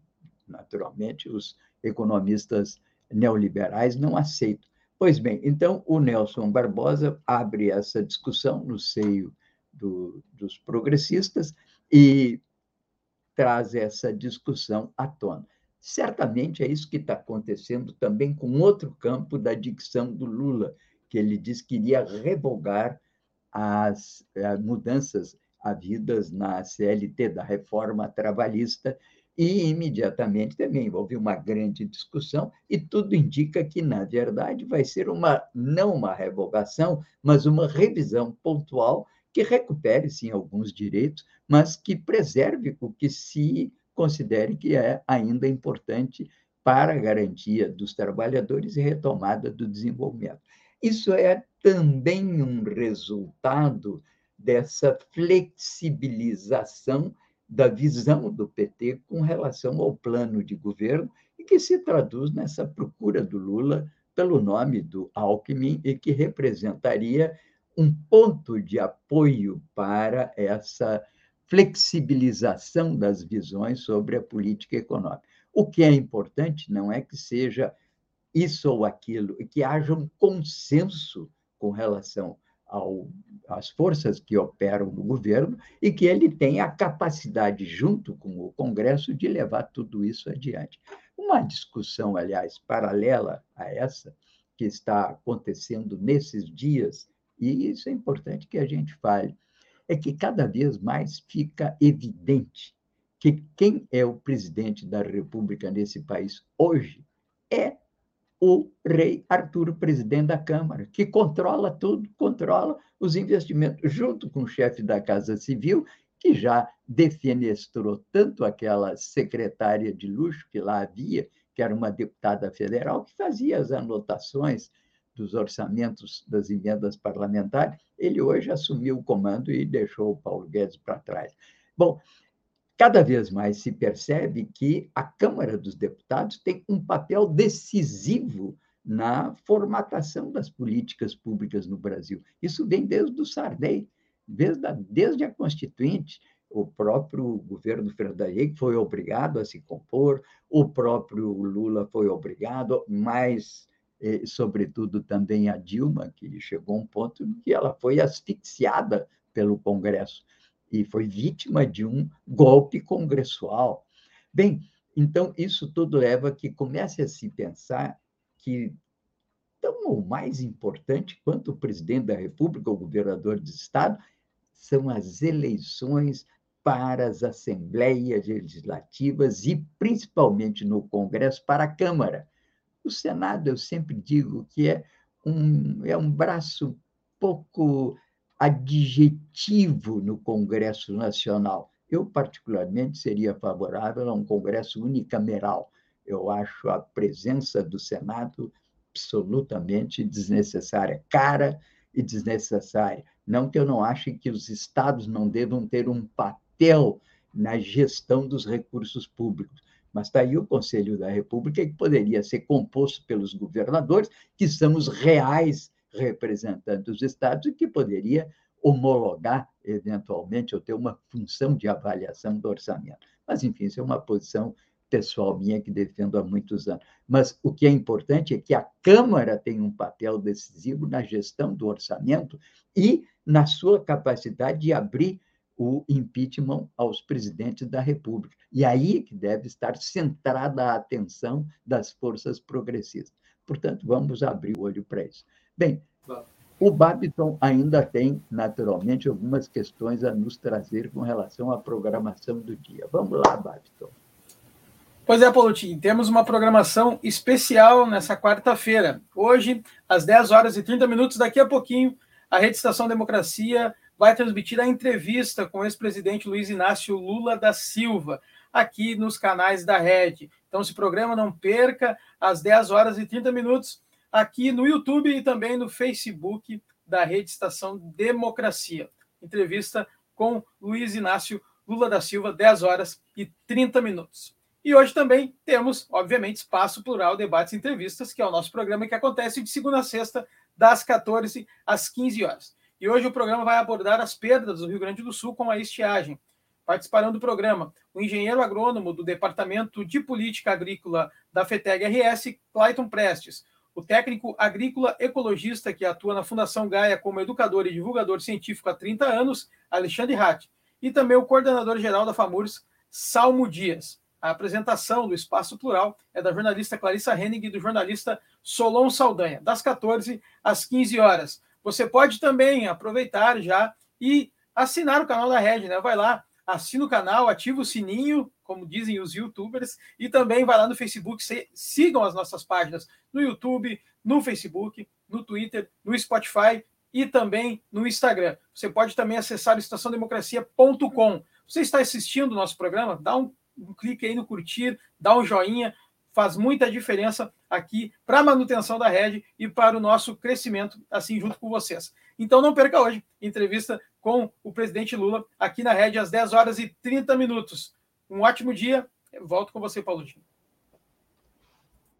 naturalmente, os economistas neoliberais não aceitam. Pois bem, então o Nelson Barbosa abre essa discussão no seio do, dos progressistas e traz essa discussão à tona. Certamente é isso que está acontecendo também com outro campo da dicção do Lula, que ele diz que iria revogar as, as eh, mudanças havidas na CLT, da reforma trabalhista, e imediatamente também houve uma grande discussão e tudo indica que na verdade vai ser uma não uma revogação, mas uma revisão pontual que recupere sim alguns direitos, mas que preserve o que se considere que é ainda importante para a garantia dos trabalhadores e retomada do desenvolvimento. Isso é também um resultado dessa flexibilização da visão do PT com relação ao plano de governo e que se traduz nessa procura do Lula pelo nome do Alckmin e que representaria um ponto de apoio para essa flexibilização das visões sobre a política econômica. O que é importante não é que seja isso ou aquilo, e que haja um consenso com relação ao, às forças que operam no governo e que ele tenha a capacidade, junto com o Congresso, de levar tudo isso adiante. Uma discussão, aliás, paralela a essa, que está acontecendo nesses dias, e isso é importante que a gente fale, é que cada vez mais fica evidente que quem é o presidente da República nesse país hoje é o rei Arturo, presidente da Câmara, que controla tudo, controla os investimentos, junto com o chefe da Casa Civil, que já defenestrou tanto aquela secretária de luxo que lá havia, que era uma deputada federal, que fazia as anotações dos orçamentos das emendas parlamentares, ele hoje assumiu o comando e deixou o Paulo Guedes para trás. Bom, cada vez mais se percebe que a Câmara dos Deputados tem um papel decisivo na formatação das políticas públicas no Brasil. Isso vem desde o Sarney, desde a, desde a Constituinte, o próprio governo Fernando Henrique foi obrigado a se compor, o próprio Lula foi obrigado, mas, eh, sobretudo, também a Dilma, que chegou a um ponto em que ela foi asfixiada pelo Congresso e foi vítima de um golpe congressual. Bem, então, isso tudo leva a que comece a se pensar que tão ou mais importante quanto o presidente da República, o governador de Estado, são as eleições para as assembleias legislativas e, principalmente no Congresso, para a Câmara. O Senado, eu sempre digo que é um, é um braço pouco adjetivo no Congresso Nacional. Eu, particularmente, seria favorável a um Congresso unicameral. Eu acho a presença do Senado absolutamente desnecessária, cara e desnecessária. Não que eu não ache que os estados não devam ter um papel na gestão dos recursos públicos. Mas está aí o Conselho da República, que poderia ser composto pelos governadores, que são os reais representantes dos estados, e que poderia homologar, eventualmente, ou ter uma função de avaliação do orçamento. Mas, enfim, isso é uma posição pessoal minha que defendo há muitos anos. Mas o que é importante é que a Câmara tem um papel decisivo na gestão do orçamento e na sua capacidade de abrir o impeachment aos presidentes da República. E aí que deve estar centrada a atenção das forças progressistas. Portanto, vamos abrir o olho para isso. Bem, o Babiton ainda tem, naturalmente, algumas questões a nos trazer com relação à programação do dia. Vamos lá, Babiton. Pois é, Paulotinho, temos uma programação especial nessa quarta-feira. Hoje, às 10 horas e 30 minutos, daqui a pouquinho, a Rede Estação Democracia vai transmitir a entrevista com o ex-presidente Luiz Inácio Lula da Silva, aqui nos canais da Rede. Então, esse programa não perca, às 10 horas e 30 minutos, aqui no YouTube e também no Facebook da Rede Estação Democracia. Entrevista com Luiz Inácio Lula da Silva, 10 horas e 30 minutos. E hoje também temos, obviamente, Espaço Plural Debates e Entrevistas, que é o nosso programa que acontece de segunda a sexta, das 14 às 15 horas. E hoje o programa vai abordar as perdas do Rio Grande do Sul com a estiagem. Participarão do programa o engenheiro agrônomo do Departamento de Política Agrícola da FETEG RS, Clayton Prestes, o técnico agrícola ecologista que atua na Fundação Gaia como educador e divulgador científico há 30 anos, Alexandre Hatt, e também o coordenador-geral da FAMURS, Salmo Dias. A apresentação do Espaço Plural é da jornalista Clarissa Henning e do jornalista Solon Saldanha, das 14 às 15 horas. Você pode também aproveitar já e assinar o canal da Red, né? Vai lá, assina o canal, ativa o sininho, como dizem os youtubers, e também vai lá no Facebook, sigam as nossas páginas no YouTube, no Facebook, no Twitter, no Spotify e também no Instagram. Você pode também acessar estaçãodemocracia.com. Você está assistindo o nosso programa? Dá um, um clique aí no curtir, dá um joinha, faz muita diferença aqui para a manutenção da rede e para o nosso crescimento, assim, junto com vocês. Então não perca hoje, entrevista com o presidente Lula aqui na rede às 10 horas e 30 minutos. Um ótimo dia. Volto com você, Paulo.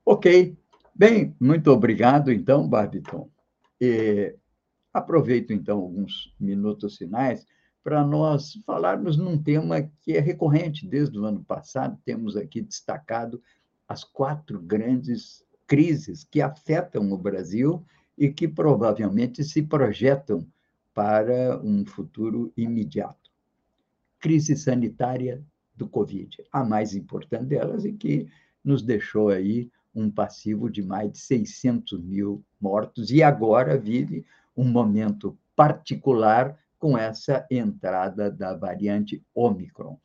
Ok. Bem, muito obrigado, então, Barbiton. E aproveito, então, alguns minutos finais para nós falarmos num tema que é recorrente desde o ano passado, temos aqui destacado as quatro grandes crises que afetam o Brasil e que provavelmente se projetam para um futuro imediato. Crise sanitária do Covid, a mais importante delas e que nos deixou aí um passivo de mais de 600 mil mortos e agora vive um momento particular com essa entrada da variante Omicron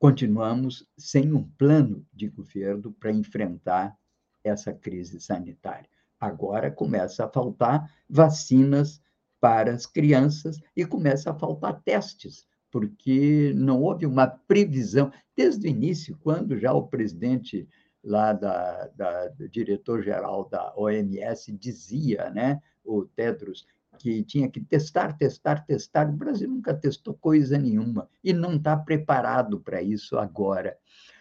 continuamos sem um plano de governo para enfrentar essa crise sanitária. Agora começa a faltar vacinas para as crianças e começa a faltar testes, porque não houve uma previsão desde o início, quando já o presidente lá da, da diretor-geral da OMS dizia, né, o Tedros, que tinha que testar, testar, testar. O Brasil nunca testou coisa nenhuma e não está preparado para isso agora.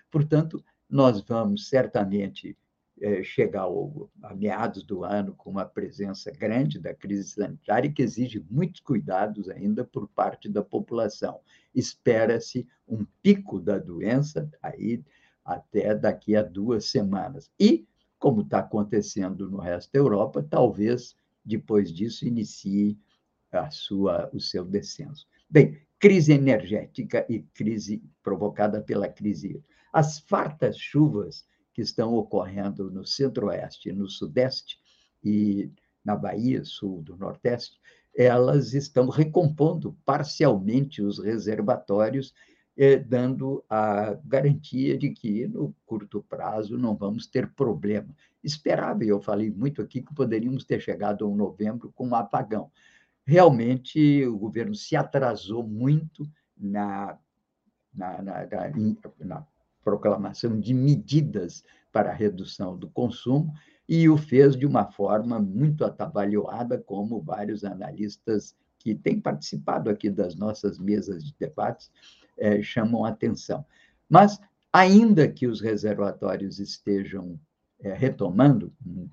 Portanto, nós vamos certamente chegar ao, a meados do ano com uma presença grande da crise sanitária que exige muitos cuidados ainda por parte da população. Espera-se um pico da doença aí até daqui a duas semanas. E, como está acontecendo no resto da Europa, talvez depois disso inicie a sua, o seu descenso. Bem, crise energética e crise provocada pela crise. As fartas chuvas que estão ocorrendo no centro-oeste, no sudeste e na Bahia, sul do nordeste, elas estão recompondo parcialmente os reservatórios, eh, dando a garantia de que, no curto prazo, não vamos ter problema. Esperava, eu falei muito aqui, que poderíamos ter chegado a um novembro com um apagão. Realmente, o governo se atrasou muito na, na, na, na proclamação de medidas para a redução do consumo e o fez de uma forma muito atabalhoada, como vários analistas que têm participado aqui das nossas mesas de debates eh, chamam atenção. Mas, ainda que os reservatórios estejam eh, retomando um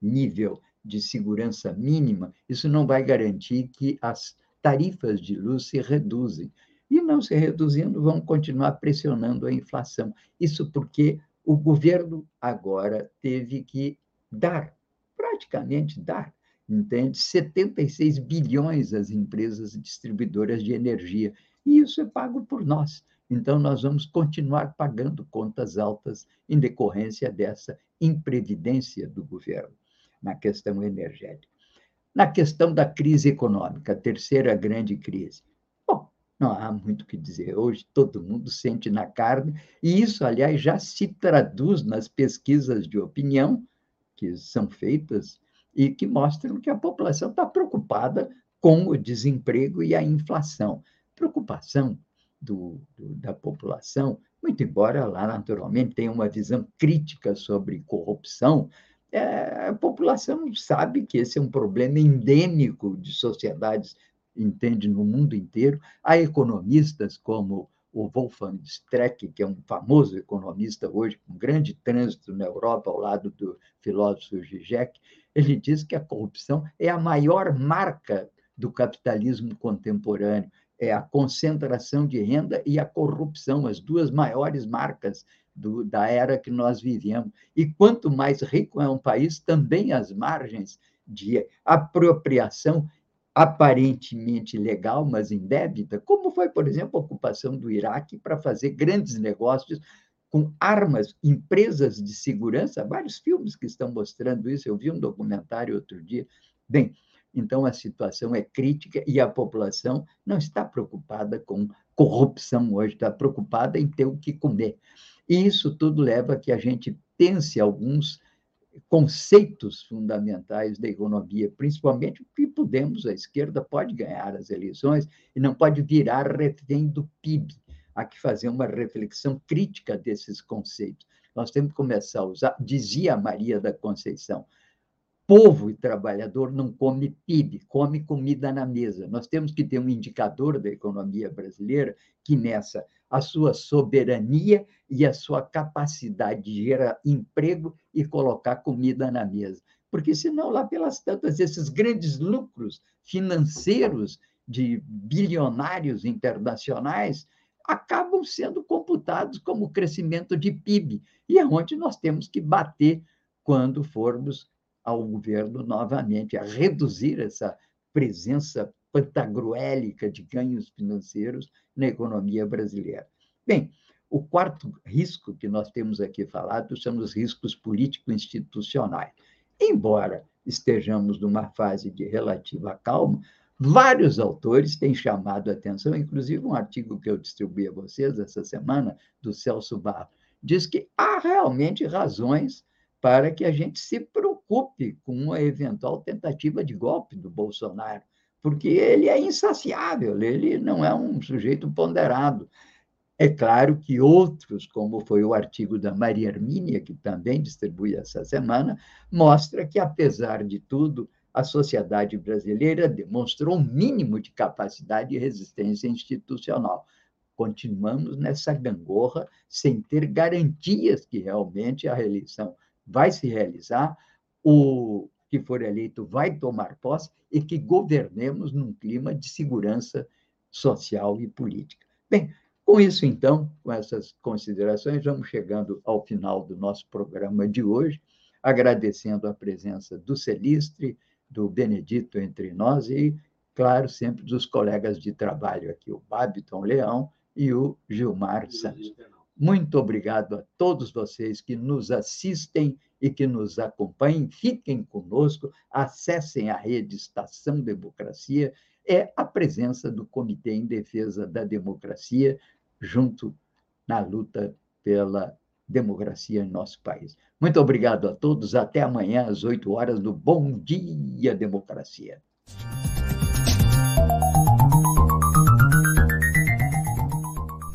nível de segurança mínima, isso não vai garantir que as tarifas de luz se reduzem e não se reduzindo, vão continuar pressionando a inflação. Isso porque o governo agora teve que dar, praticamente dar, entende? 76 bilhões às empresas distribuidoras de energia. E isso é pago por nós. Então, nós vamos continuar pagando contas altas em decorrência dessa imprevidência do governo na questão energética. Na questão da crise econômica, a terceira grande crise. Não há muito o que dizer. Hoje todo mundo sente na carne, e isso, aliás, já se traduz nas pesquisas de opinião que são feitas e que mostram que a população está preocupada com o desemprego e a inflação. Preocupação do, do, da população, muito embora lá, naturalmente, tenha uma visão crítica sobre corrupção, é, a população sabe que esse é um problema endêmico de sociedades entende no mundo inteiro. Há economistas como o Wolfgang Streck, que é um famoso economista hoje, com grande trânsito na Europa, ao lado do filósofo Zizek, ele diz que a corrupção é a maior marca do capitalismo contemporâneo, é a concentração de renda e a corrupção, as duas maiores marcas do, da era que nós vivemos. E quanto mais rico é um país, também as margens de apropriação aparentemente legal, mas indébita, como foi, por exemplo, a ocupação do Iraque para fazer grandes negócios com armas, empresas de segurança, vários filmes que estão mostrando isso. Eu vi um documentário outro dia. Bem, então a situação é crítica e a população não está preocupada com corrupção hoje, está preocupada em ter o que comer. E isso tudo leva a que a gente pense alguns conceitos fundamentais da economia, principalmente que podemos, a esquerda pode ganhar as eleições e não pode virar refém do PIB. Há que fazer uma reflexão crítica desses conceitos. Nós temos que começar a usar, dizia Maria da Conceição, povo e trabalhador não come PIB, come comida na mesa. Nós temos que ter um indicador da economia brasileira que nessa a sua soberania e a sua capacidade de gerar emprego e colocar comida na mesa. Porque senão lá pelas tantas esses grandes lucros financeiros de bilionários internacionais acabam sendo computados como crescimento de PIB, e é onde nós temos que bater quando formos ao governo novamente, a reduzir essa presença pantagruélica de ganhos financeiros na economia brasileira. Bem, o quarto risco que nós temos aqui falado são os riscos político-institucionais. Embora estejamos numa fase de relativa calma, vários autores têm chamado a atenção, inclusive um artigo que eu distribuí a vocês essa semana, do Celso Barro, diz que há realmente razões para que a gente se preocupe com uma eventual tentativa de golpe do Bolsonaro, porque ele é insaciável, ele não é um sujeito ponderado. É claro que outros, como foi o artigo da Maria Hermínia, que também distribui essa semana, mostra que, apesar de tudo, a sociedade brasileira demonstrou um mínimo de capacidade e resistência institucional. Continuamos nessa gangorra sem ter garantias que realmente a reeleição vai se realizar, o que for eleito vai tomar posse e que governemos num clima de segurança social e política. Bem, com isso, então, com essas considerações, vamos chegando ao final do nosso programa de hoje, agradecendo a presença do Celistre, do Benedito entre nós e, claro, sempre dos colegas de trabalho aqui, o Babiton Leão e o Gilmar Santos. Muito obrigado a todos vocês que nos assistem e que nos acompanhem. Fiquem conosco, acessem a rede Estação Democracia. É a presença do Comitê em Defesa da Democracia, junto na luta pela democracia em nosso país. Muito obrigado a todos. Até amanhã, às 8 horas, do Bom Dia Democracia.